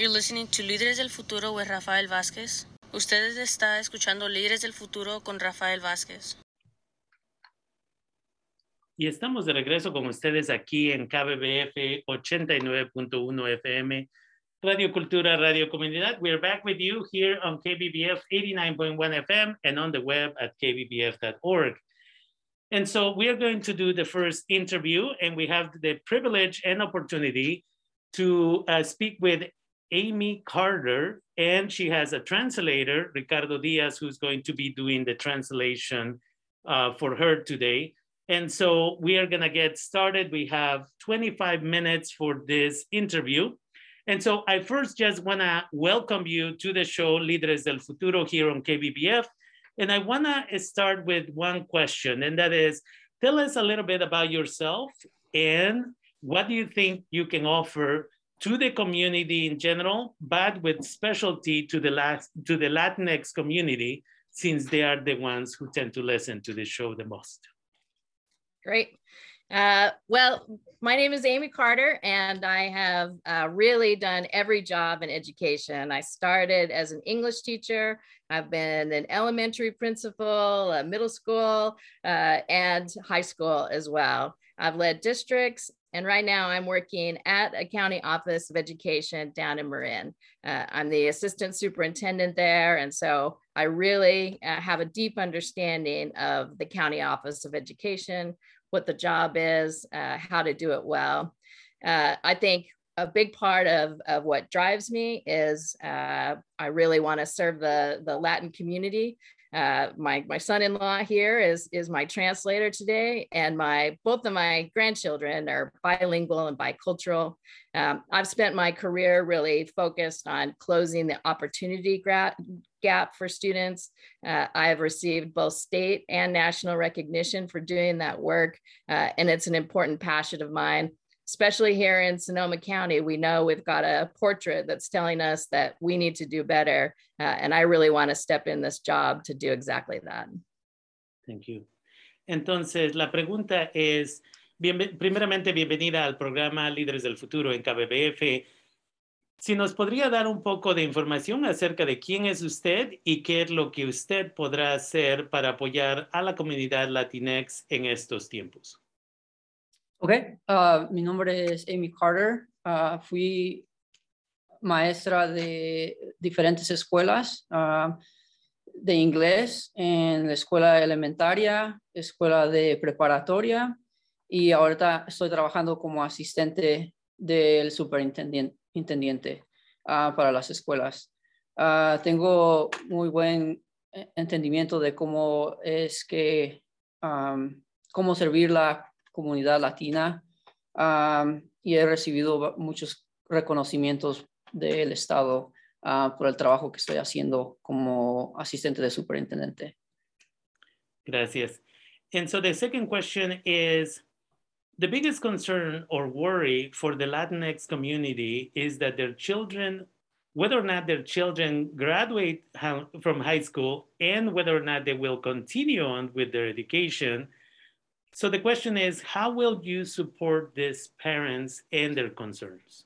You're listening to Líderes del Futuro with Rafael Vázquez. Ustedes está escuchando Líderes del Futuro con Rafael Vázquez. Y estamos de regreso con ustedes aquí en KBBF 89.1 FM, Radio Cultura, Radio Comunidad. We're back with you here on KBBF 89.1 FM and on the web at kbbf.org. And so we are going to do the first interview, and we have the privilege and opportunity to uh, speak with Amy Carter, and she has a translator, Ricardo Diaz, who's going to be doing the translation uh, for her today. And so we are gonna get started. We have 25 minutes for this interview. And so I first just wanna welcome you to the show, Líderes del Futuro here on KBBF. And I wanna start with one question, and that is, tell us a little bit about yourself and what do you think you can offer to the community in general, but with specialty to the, last, to the Latinx community, since they are the ones who tend to listen to the show the most. Great. Uh, well, my name is Amy Carter, and I have uh, really done every job in education. I started as an English teacher. I've been an elementary principal, a middle school, uh, and high school as well. I've led districts, and right now I'm working at a county office of education down in Marin. Uh, I'm the assistant superintendent there. And so I really uh, have a deep understanding of the county office of education, what the job is, uh, how to do it well. Uh, I think a big part of, of what drives me is uh, I really want to serve the, the Latin community. Uh, my my son-in-law here is is my translator today, and my both of my grandchildren are bilingual and bicultural. Um, I've spent my career really focused on closing the opportunity gap for students. Uh, I have received both state and national recognition for doing that work, uh, and it's an important passion of mine especially here in Sonoma County, we know we've got a portrait that's telling us that we need to do better. Uh, and I really want to step in this job to do exactly that. Thank you. Entonces, la pregunta es, bien, primeramente, bienvenida al programa Líderes del Futuro en KBBF. Si nos podría dar un poco de información acerca de quién es usted y qué es lo que usted podrá hacer para apoyar a la comunidad Latinx en estos tiempos. Ok, uh, mi nombre es Amy Carter. Uh, fui maestra de diferentes escuelas uh, de inglés en la escuela elementaria, escuela de preparatoria y ahorita estoy trabajando como asistente del superintendente para las escuelas. tengo muy buen entendimiento de cómo es que, cómo servir la comunidad latina y he recibido muchos reconocimientos del Estado uh, por el trabajo que estoy haciendo como asistente de superintendente. Gracias. And so the second question is, the biggest concern or worry for the Latinx community is that their children, whether or not their children graduate from high school and whether or not they will continue on with their education, so the question is, how will you support these parents and their concerns?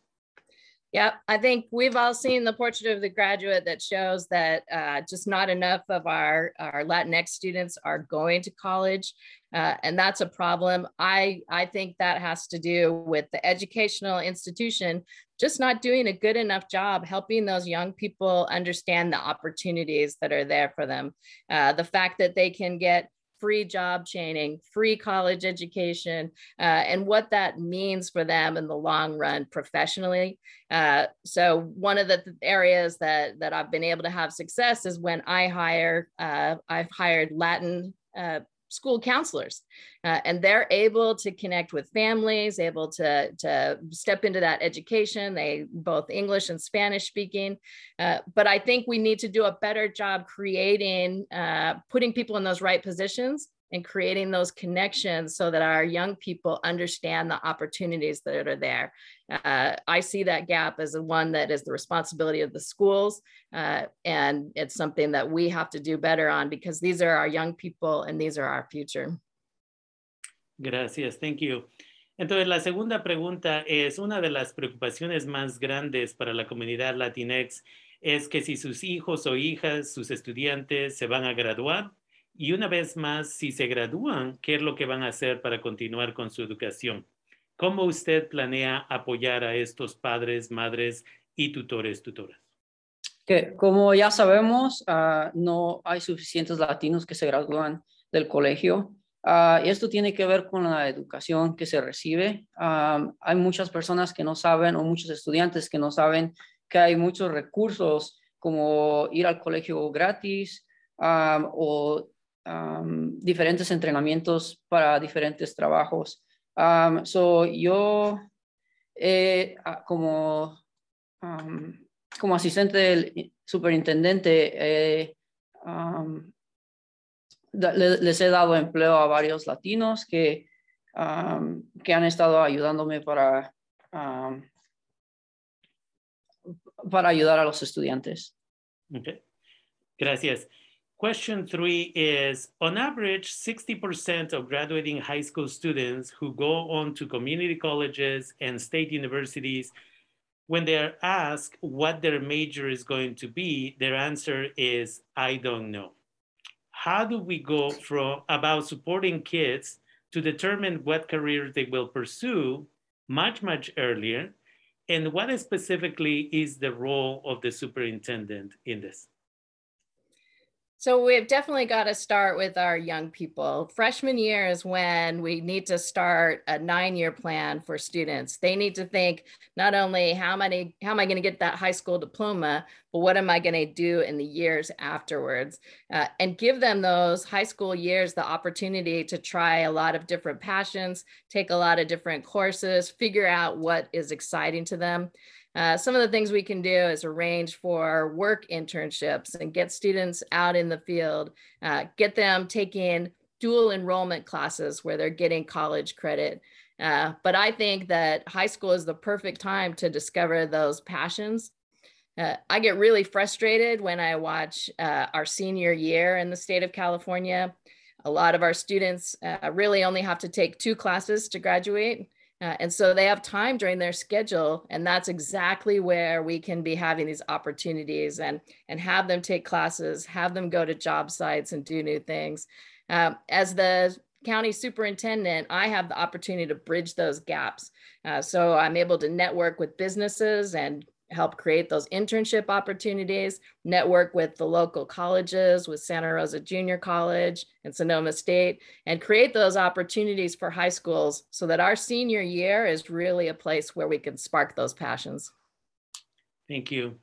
Yeah, I think we've all seen the portrait of the graduate that shows that uh, just not enough of our, our Latinx students are going to college. Uh, and that's a problem. I, I think that has to do with the educational institution just not doing a good enough job helping those young people understand the opportunities that are there for them. Uh, the fact that they can get free job training, free college education, uh, and what that means for them in the long run professionally. Uh, so one of the areas that that I've been able to have success is when I hire, uh, I've hired Latin uh, school counselors uh, and they're able to connect with families able to, to step into that education. They both english and spanish speaking uh, but i think we need to do a better job creating uh, putting people in those right positions and creating those connections so that our young people understand the opportunities that are there. Uh, I see that gap as one that is the responsibility of the schools, uh, and it's something that we have to do better on because these are our young people and these are our future. Gracias, thank you. Entonces, la segunda pregunta es, una de las preocupaciones más grandes para la comunidad Latinx es que si sus hijos o hijas, sus estudiantes se van a graduar y una vez más, si se gradúan, ¿qué es lo que van a hacer para continuar con su educación? ¿Cómo usted planea apoyar a estos padres, madres y tutores, tutoras? Que como ya sabemos, ah, no hay suficientes latinos que se gradúan del colegio Uh, esto tiene que ver con la educación que se recibe. Um, hay muchas personas que no saben o muchos estudiantes que no saben que hay muchos recursos como ir al colegio gratis o um, diferentes entrenamientos para diferentes trabajos. so yo eh, como, como asistente del superintendente eh, les he dado empleo a varios latinos que, um, que han estado ayudándome para, um, para ayudar a los estudiantes. Gracias. Question three is On average, 60% of graduating high school students who go on to community colleges and state universities, when they are asked what their major is going to be, their answer is, I don't know how do we go from about supporting kids to determine what careers they will pursue much, much earlier? And what specifically is the role of the superintendent in this? So we've definitely got to start with our young people. Freshman year is when we need to start a nine-year plan for students. They need to think not only how many how am I going to get that high school diploma, but what am I going to do in the years afterwards, uh, and give them those high school years the opportunity to try a lot of different passions, take a lot of different courses, figure out what is exciting to them. Uh, some of the things we can do is arrange for work internships and get students out in the field, uh, get them taking dual enrollment classes where they're getting college credit. Uh, but I think that high school is the perfect time to discover those passions. Uh, I get really frustrated when I watch uh, our senior year in the state of California. A lot of our students uh, really only have to take two classes to graduate. Uh, and so they have time during their schedule, and that's exactly where we can be having these opportunities and and have them take classes, have them go to job sites and do new things. Um, as the county superintendent, I have the opportunity to bridge those gaps. Uh, so I'm able to network with businesses and help create those internship opportunities, network with the local colleges, with Santa Rosa Junior College and Sonoma State, and create those opportunities for high schools so that our senior year is really a place where we can spark those passions. Thank you.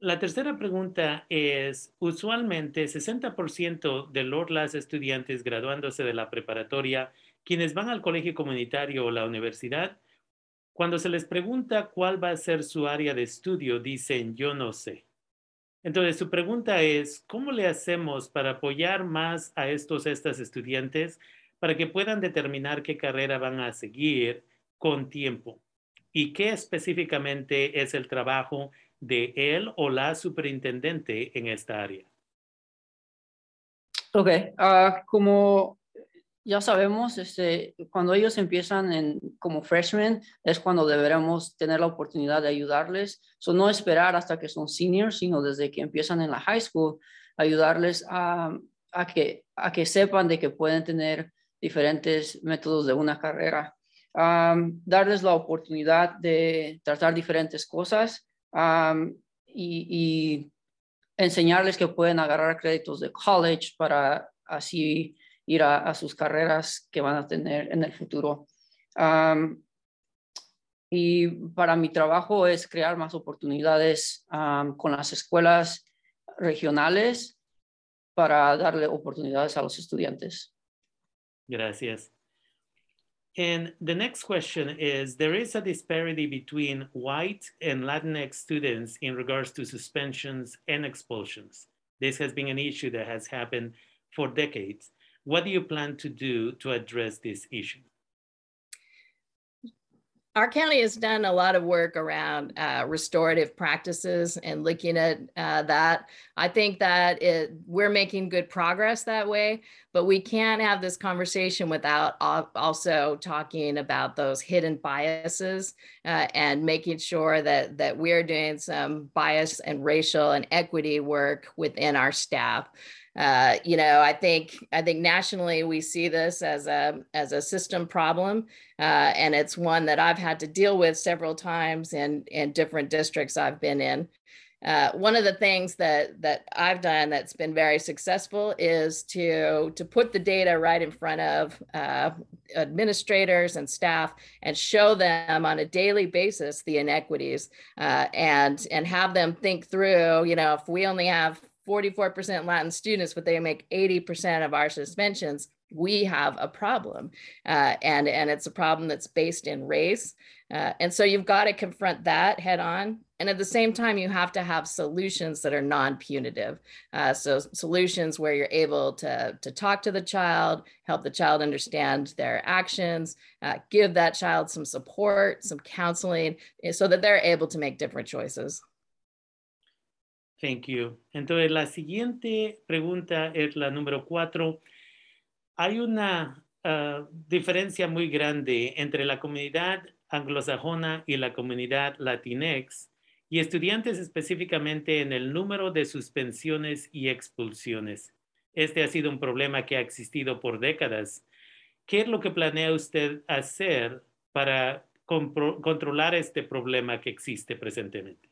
La tercera pregunta es, usualmente 60% de los estudiantes graduándose de la preparatoria, quienes van al colegio comunitario o la universidad, Cuando se les pregunta cuál va a ser su área de estudio, dicen yo no sé. Entonces, su pregunta es, ¿cómo le hacemos para apoyar más a estos, estas estudiantes para que puedan determinar qué carrera van a seguir con tiempo? ¿Y qué específicamente es el trabajo de él o la superintendente en esta área? Ok, uh, como ya sabemos, este, cuando ellos empiezan en, como freshmen, es cuando deberemos tener la oportunidad de ayudarles. So, no esperar hasta que son seniors, sino desde que empiezan en la high school, ayudarles a, a, que, a que sepan de que pueden tener diferentes métodos de una carrera. darles la oportunidad de tratar diferentes cosas y, y enseñarles que pueden agarrar créditos de college para así ir a, sus carreras que van a tener en el futuro. y para mi trabajo es crear más oportunidades con las escuelas regionales para darle oportunidades a los estudiantes. Gracias. And the next question is There is a disparity between white and Latinx students in regards to suspensions and expulsions. This has been an issue that has happened for decades. What do you plan to do to address this issue? our county has done a lot of work around uh, restorative practices and looking at uh, that. I think that it, we're making good progress that way, but we can't have this conversation without also talking about those hidden biases uh, and making sure that that we're doing some bias and racial and equity work within our staff. Uh, you know, I think I think nationally we see this as a as a system problem, uh, and it's one that I've had to deal with several times in in different districts I've been in. Uh, one of the things that that I've done that's been very successful is to to put the data right in front of uh, administrators and staff and show them on a daily basis the inequities uh, and and have them think through. You know, if we only have 44% Latin students, but they make 80% of our suspensions, we have a problem. Uh, and, and it's a problem that's based in race. Uh, and so you've got to confront that head on. And at the same time, you have to have solutions that are non punitive. Uh, so, solutions where you're able to, to talk to the child, help the child understand their actions, uh, give that child some support, some counseling, eh, so that they're able to make different choices. Thank you. Entonces, la siguiente pregunta es la número cuatro. Hay una uh, diferencia muy grande entre la comunidad anglosajona y la comunidad latinex y estudiantes específicamente en el número de suspensiones y expulsiones. Este ha sido un problema que ha existido por décadas. ¿Qué es lo que planea usted hacer para controlar este problema que existe presentemente?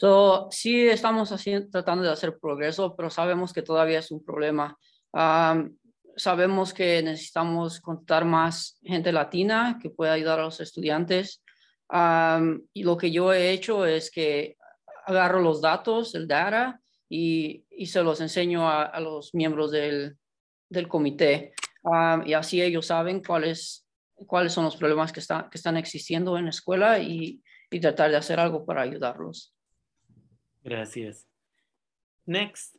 So, sí estamos haciendo, tratando de hacer progreso, pero sabemos que todavía es un problema. sabemos que necesitamos contar más gente latina que pueda ayudar a los estudiantes. y lo que yo he hecho es que agarro los datos, el data, y, y se los enseño a, los miembros del, del comité. y así ellos saben cuáles, cuáles son los problemas que, está, que están existiendo en la escuela y, y tratar de hacer algo para ayudarlos. Gracias. Next,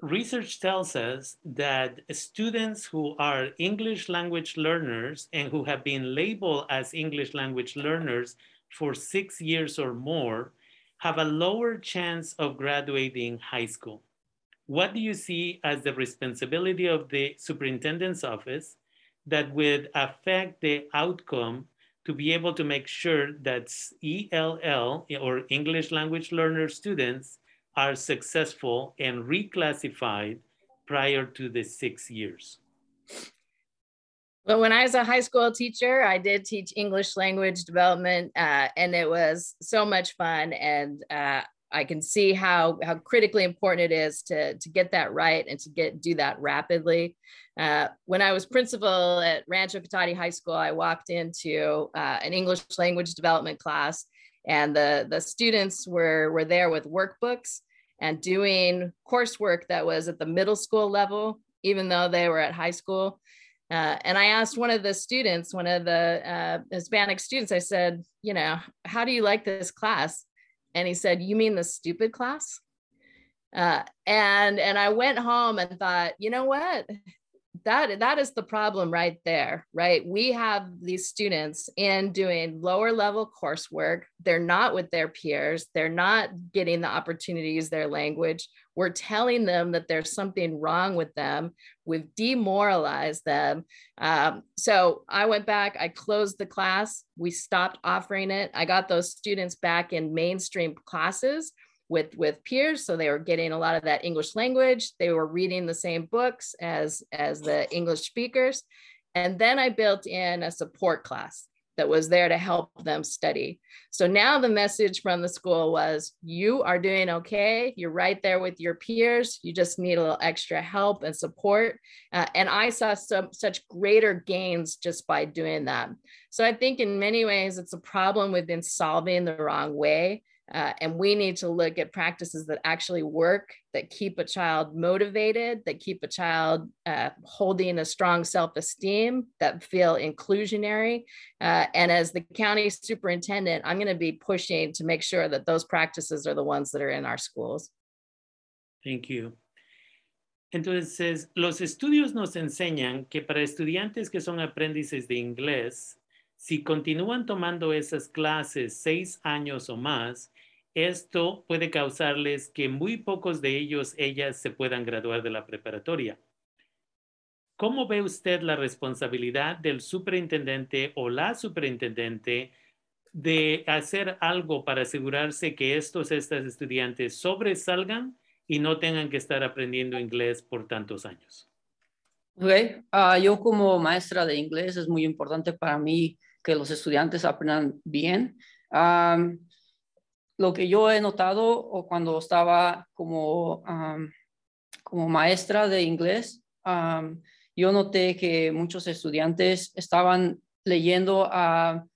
research tells us that students who are English language learners and who have been labeled as English language learners for six years or more have a lower chance of graduating high school. What do you see as the responsibility of the superintendent's office that would affect the outcome to be able to make sure that ELL or English language learner students are successful and reclassified prior to the six years? Well, when I was a high school teacher, I did teach English language development, uh, and it was so much fun. And uh, I can see how how critically important it is to to get that right and to get do that rapidly. Uh, when I was principal at Rancho Cotate High School, I walked into uh, an English language development class, and the the students were were there with workbooks and doing coursework that was at the middle school level, even though they were at high school. Uh, and I asked one of the students, one of the uh, Hispanic students, I said, you know, how do you like this class? And he said, you mean the stupid class? Uh, and and I went home and thought, you know what? That that is the problem right there right? We have these students in doing lower level coursework. They're not with their peers. They're not getting the opportunities their language. We're telling them that there's something wrong with them. We've demoralized them. Um, so i went back i closed the class. We stopped offering it. I got those students back in mainstream classes with with peers. So they were getting a lot of that english language. They were reading the same books as as the english speakers. And then i built in a support class that was there to help them study. So now the message from the school was you are doing okay. You're right there with your peers. You just need a little extra help and support. Uh, and i saw some such greater gains just by doing that. So i think in many ways it's a problem we've been solving the wrong way uh, and we need to look at practices that actually work, that keep a child motivated, that keep a child uh, holding a strong self esteem, that feel inclusionary. Uh, and as the county superintendent, I'm going to be pushing to make sure that those practices are the ones that are in our schools. Thank you. Entonces, los estudios nos enseñan que para estudiantes que son aprendices de inglés, Si continúan tomando esas clases seis años o más, esto puede causarles que muy pocos de ellos, ellas, se puedan graduar de la preparatoria. ¿Cómo ve usted la responsabilidad del superintendente o la superintendente de hacer algo para asegurarse que estos estas estudiantes sobresalgan y no tengan que estar aprendiendo inglés por tantos años? Okay. Ah, yo como maestra de inglés es muy importante para mí que los estudiantes aprendan bien. Lo que yo he notado o cuando estaba como, como maestra de inglés, yo noté que muchos estudiantes estaban leyendo a,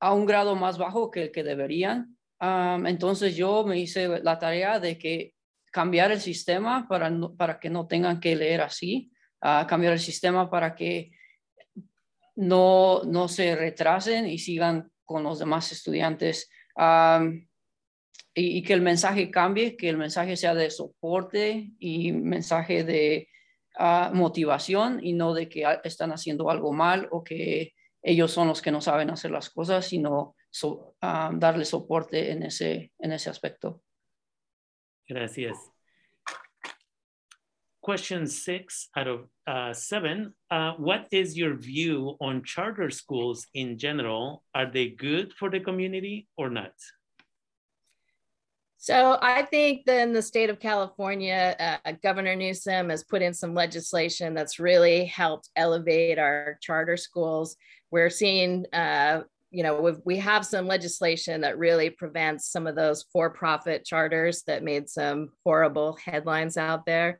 a un grado más bajo que el que deberían. entonces yo me hice la tarea de que cambiar el sistema para, para que no tengan que leer así, cambiar el sistema para que no, no se retrasen y sigan con los demás estudiantes. Y, que el mensaje cambie, que el mensaje sea de soporte y mensaje de ah, motivación y no de que están haciendo algo mal o que ellos son los que no saben hacer las cosas, sino darle soporte en ese, en ese aspecto. Gracias. Question six out of uh, seven. Uh, what is your view on charter schools in general? Are they good for the community or not? So I think that in the state of California, uh, Governor Newsom has put in some legislation that's really helped elevate our charter schools. We're seeing uh, you know, we have some legislation that really prevents some of those for profit charters that made some horrible headlines out there.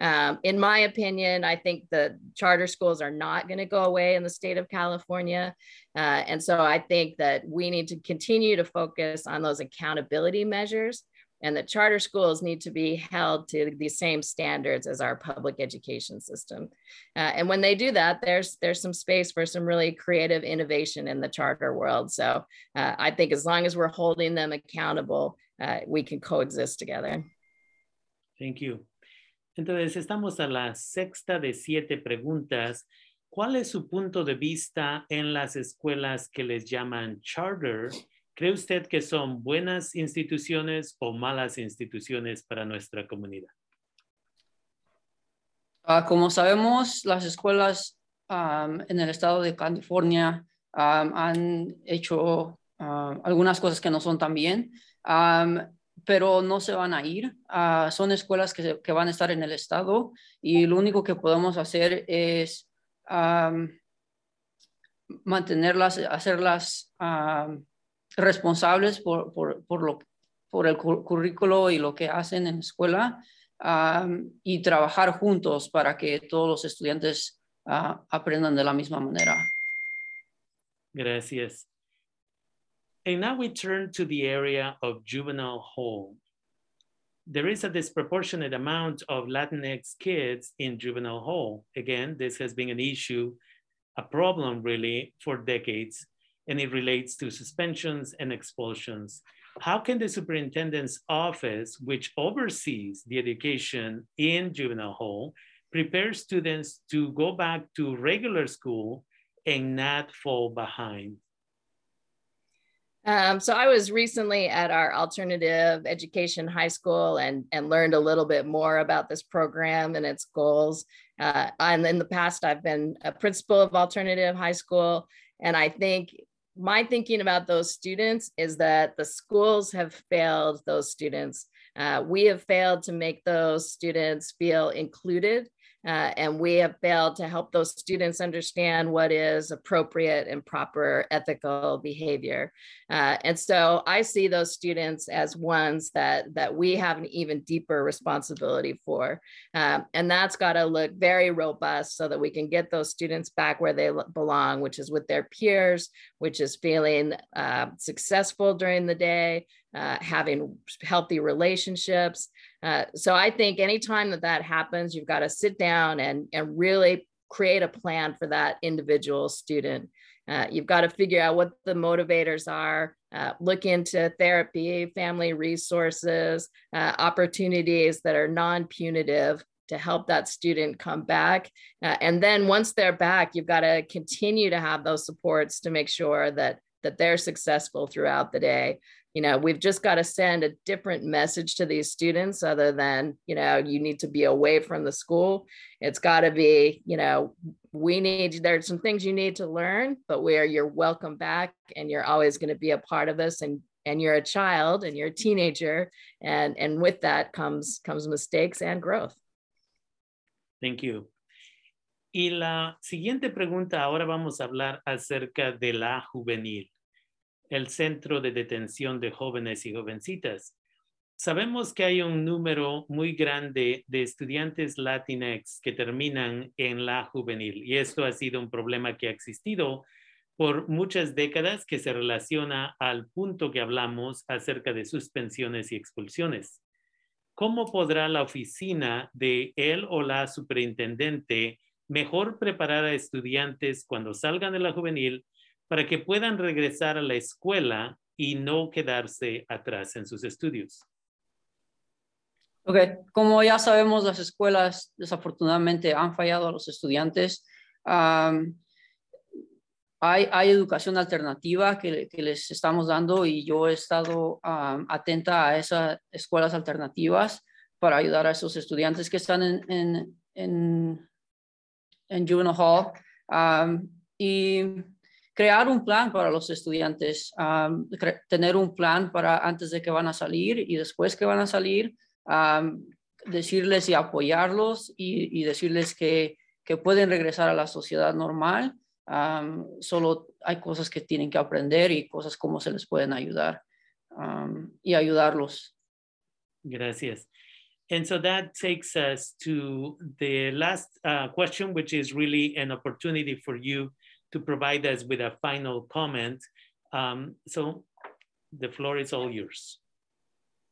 Um, in my opinion, I think the charter schools are not going to go away in the state of California. Uh, and so I think that we need to continue to focus on those accountability measures and the charter schools need to be held to the same standards as our public education system. Uh, and when they do that, there's there's some space for some really creative innovation in the charter world. So uh, I think as long as we're holding them accountable, uh, we can coexist together. Thank you. Entonces, estamos a la sexta de siete preguntas. ¿Cuál es su punto de vista en las escuelas que les llaman charter? ¿Cree usted que son buenas instituciones o malas instituciones para nuestra comunidad? Uh, como sabemos, las escuelas en el estado de California han hecho uh, algunas cosas que no son tan bien. Pero no se van a ir. Uh, son escuelas que, que, van a estar en el estado y lo único que podemos hacer es um, mantenerlas, hacerlas responsables por, por, por, lo, por el currículo y lo que hacen en la escuela um, y trabajar juntos para que todos los estudiantes uh, aprendan de la misma manera. Gracias. And now we turn to the area of juvenile hall. There is a disproportionate amount of Latinx kids in juvenile hall. Again, this has been an issue, a problem really for decades, and it relates to suspensions and expulsions. How can the superintendent's office, which oversees the education in juvenile hall, prepare students to go back to regular school and not fall behind? Um, so I was recently at our alternative education high school and, and learned a little bit more about this program and its goals. Uh, and in the past, I've been a principal of alternative high school. And I think my thinking about those students is that the schools have failed those students. Uh, we have failed to make those students feel included uh, and we have failed to help those students understand what is appropriate and proper ethical behavior. Uh, and so I see those students as ones that, that we have an even deeper responsibility for. Um, and that's got to look very robust so that we can get those students back where they belong, which is with their peers, which is feeling uh, successful during the day, uh, having healthy relationships. Uh, so I think anytime that that happens, you've got to sit down and, and really create a plan for that individual student. Uh, you've got to figure out what the motivators are, uh, look into therapy, family resources, uh, opportunities that are non punitive to help that student come back. Uh, and then once they're back, you've got to continue to have those supports to make sure that that they're successful throughout the day. You know, we've just got to send a different message to these students other than, you know, you need to be away from the school. It's got to be, you know, we need, there's some things you need to learn, but where you're welcome back and you're always going to be a part of this and and you're a child and you're a teenager and and with that comes comes mistakes and growth. Thank you. Y la siguiente pregunta ahora vamos a hablar acerca de la juvenil el centro de detención de jóvenes y jovencitas sabemos que hay un número muy grande de estudiantes latinex que terminan en la juvenil y esto ha sido un problema que ha existido por muchas décadas que se relaciona al punto que hablamos acerca de suspensiones y expulsiones. ¿Cómo podrá la oficina de él o la superintendente mejor preparar a estudiantes cuando salgan de la juvenil para que puedan regresar a la escuela y no quedarse atrás en sus estudios? Ok, como ya sabemos, las escuelas desafortunadamente han fallado a los estudiantes hay, educación alternativa que, les estamos dando y yo he estado atenta a esas escuelas alternativas para ayudar a esos estudiantes que están en, en, en, en Juvenile Hall y crear un plan para los estudiantes, tener un plan para antes de que van a salir y después que van a salir, decirles y apoyarlos y, decirles que, que pueden regresar a la sociedad normal solo hay cosas que tienen que aprender y cosas como se les pueden ayudar y ayudarlos. Gracias. And so that takes us to the last uh, question, which is really an opportunity for you to provide us with a final comment. Um, so the floor is all yours.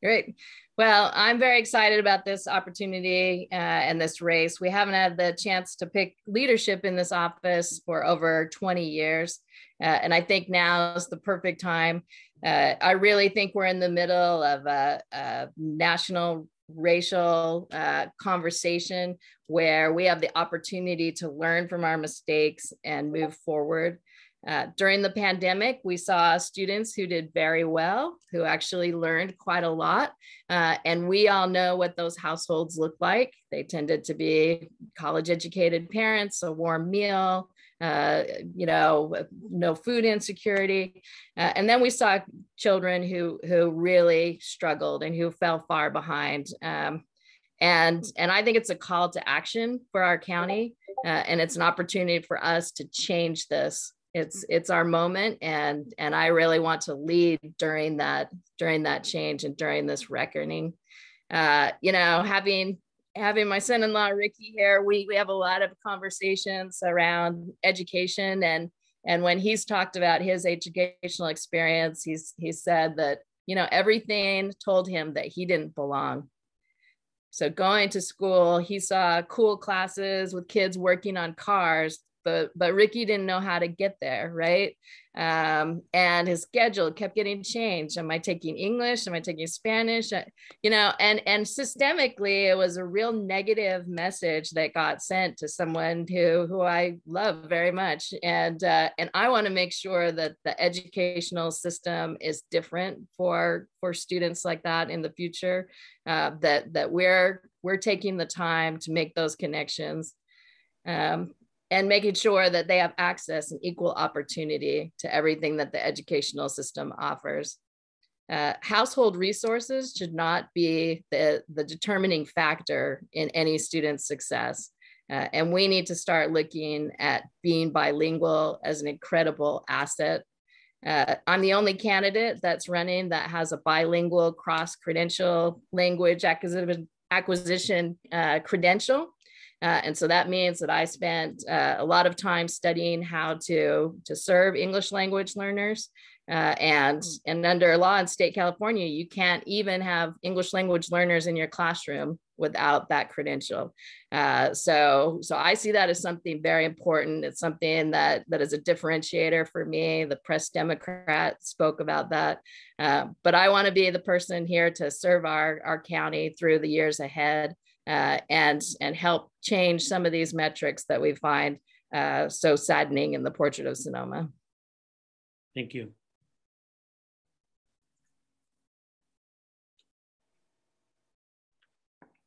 Great. Well, I'm very excited about this opportunity uh, and this race. We haven't had the chance to pick leadership in this office for over 20 years. Uh, and I think now is the perfect time. Uh, I really think we're in the middle of a, a national racial uh, conversation where we have the opportunity to learn from our mistakes and move forward. Uh, during the pandemic, we saw students who did very well, who actually learned quite a lot. Uh, and we all know what those households look like. They tended to be college educated parents, a warm meal, uh, you know, no food insecurity. Uh, and then we saw children who, who really struggled and who fell far behind. Um, and, and I think it's a call to action for our county. Uh, and it's an opportunity for us to change this it's it's our moment and and i really want to lead during that during that change and during this reckoning uh you know having having my son-in-law ricky here we we have a lot of conversations around education and and when he's talked about his educational experience he's he said that you know everything told him that he didn't belong. So going to school he saw cool classes with kids working on cars but but Ricky didn't know how to get there, right? Um, and his schedule kept getting changed. Am I taking English? Am I taking Spanish? Uh, you know, and and systemically, it was a real negative message that got sent to someone who who I love very much, and uh, and I want to make sure that the educational system is different for for students like that in the future. Uh, that that we're we're taking the time to make those connections. Um, and making sure that they have access and equal opportunity to everything that the educational system offers. Uh, household resources should not be the, the determining factor in any student's success. Uh, and we need to start looking at being bilingual as an incredible asset. Uh, I'm the only candidate that's running that has a bilingual cross credential language acquisition, acquisition uh, credential. Uh, and so that means that I spent uh, a lot of time studying how to, to serve English language learners. Uh, and, and under law in state California, you can't even have English language learners in your classroom without that credential. Uh, so, so I see that as something very important. It's something that, that is a differentiator for me. The Press Democrat spoke about that. Uh, but I want to be the person here to serve our, our county through the years ahead. Uh, and, and help change some of these metrics that we find uh, so saddening in the portrait of Sonoma. Thank you.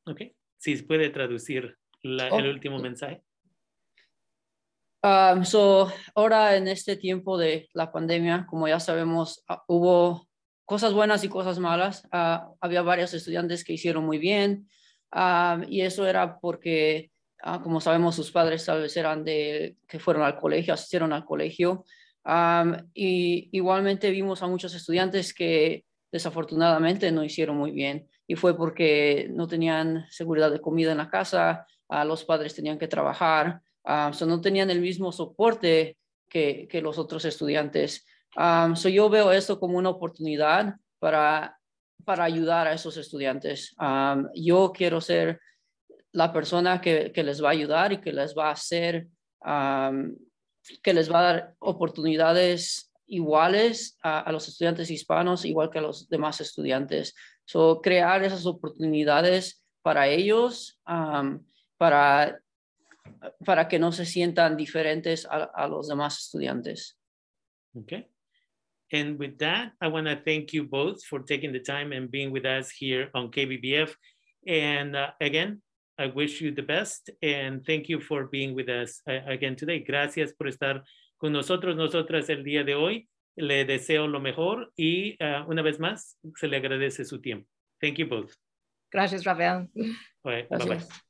Ok, si puede traducir la, el último mensaje. Um, so, ahora en este tiempo de la pandemia, como ya sabemos, uh, hubo cosas buenas y cosas malas. Uh, había varios estudiantes que hicieron muy bien um, y eso era porque, uh, como sabemos, sus padres tal vez eran de que fueron al colegio, asistieron al colegio. Um, y igualmente vimos a muchos estudiantes que desafortunadamente no hicieron muy bien y fue porque no tenían seguridad de comida en la casa, uh, los padres tenían que trabajar Um, so no tenían el mismo soporte que, que los otros estudiantes. So yo veo esto como una oportunidad para, para ayudar a esos estudiantes. Yo quiero ser la persona que, les va a ayudar y que les va a hacer, que les va a dar oportunidades iguales a, a, los estudiantes hispanos, igual que a los demás estudiantes. So, crear esas oportunidades para ellos, para para que no se sientan diferentes a, a los demás estudiantes. Okay. And with that, I want to thank you both for taking the time and being with us here on KBBF. And uh, again, I wish you the best and thank you for being with us uh, again today. Gracias por estar con nosotros, nosotras el día de hoy. Le deseo lo mejor y uh, una vez más se le agradece su tiempo. Thank you both. Gracias, Rafael. All right, Bye-bye.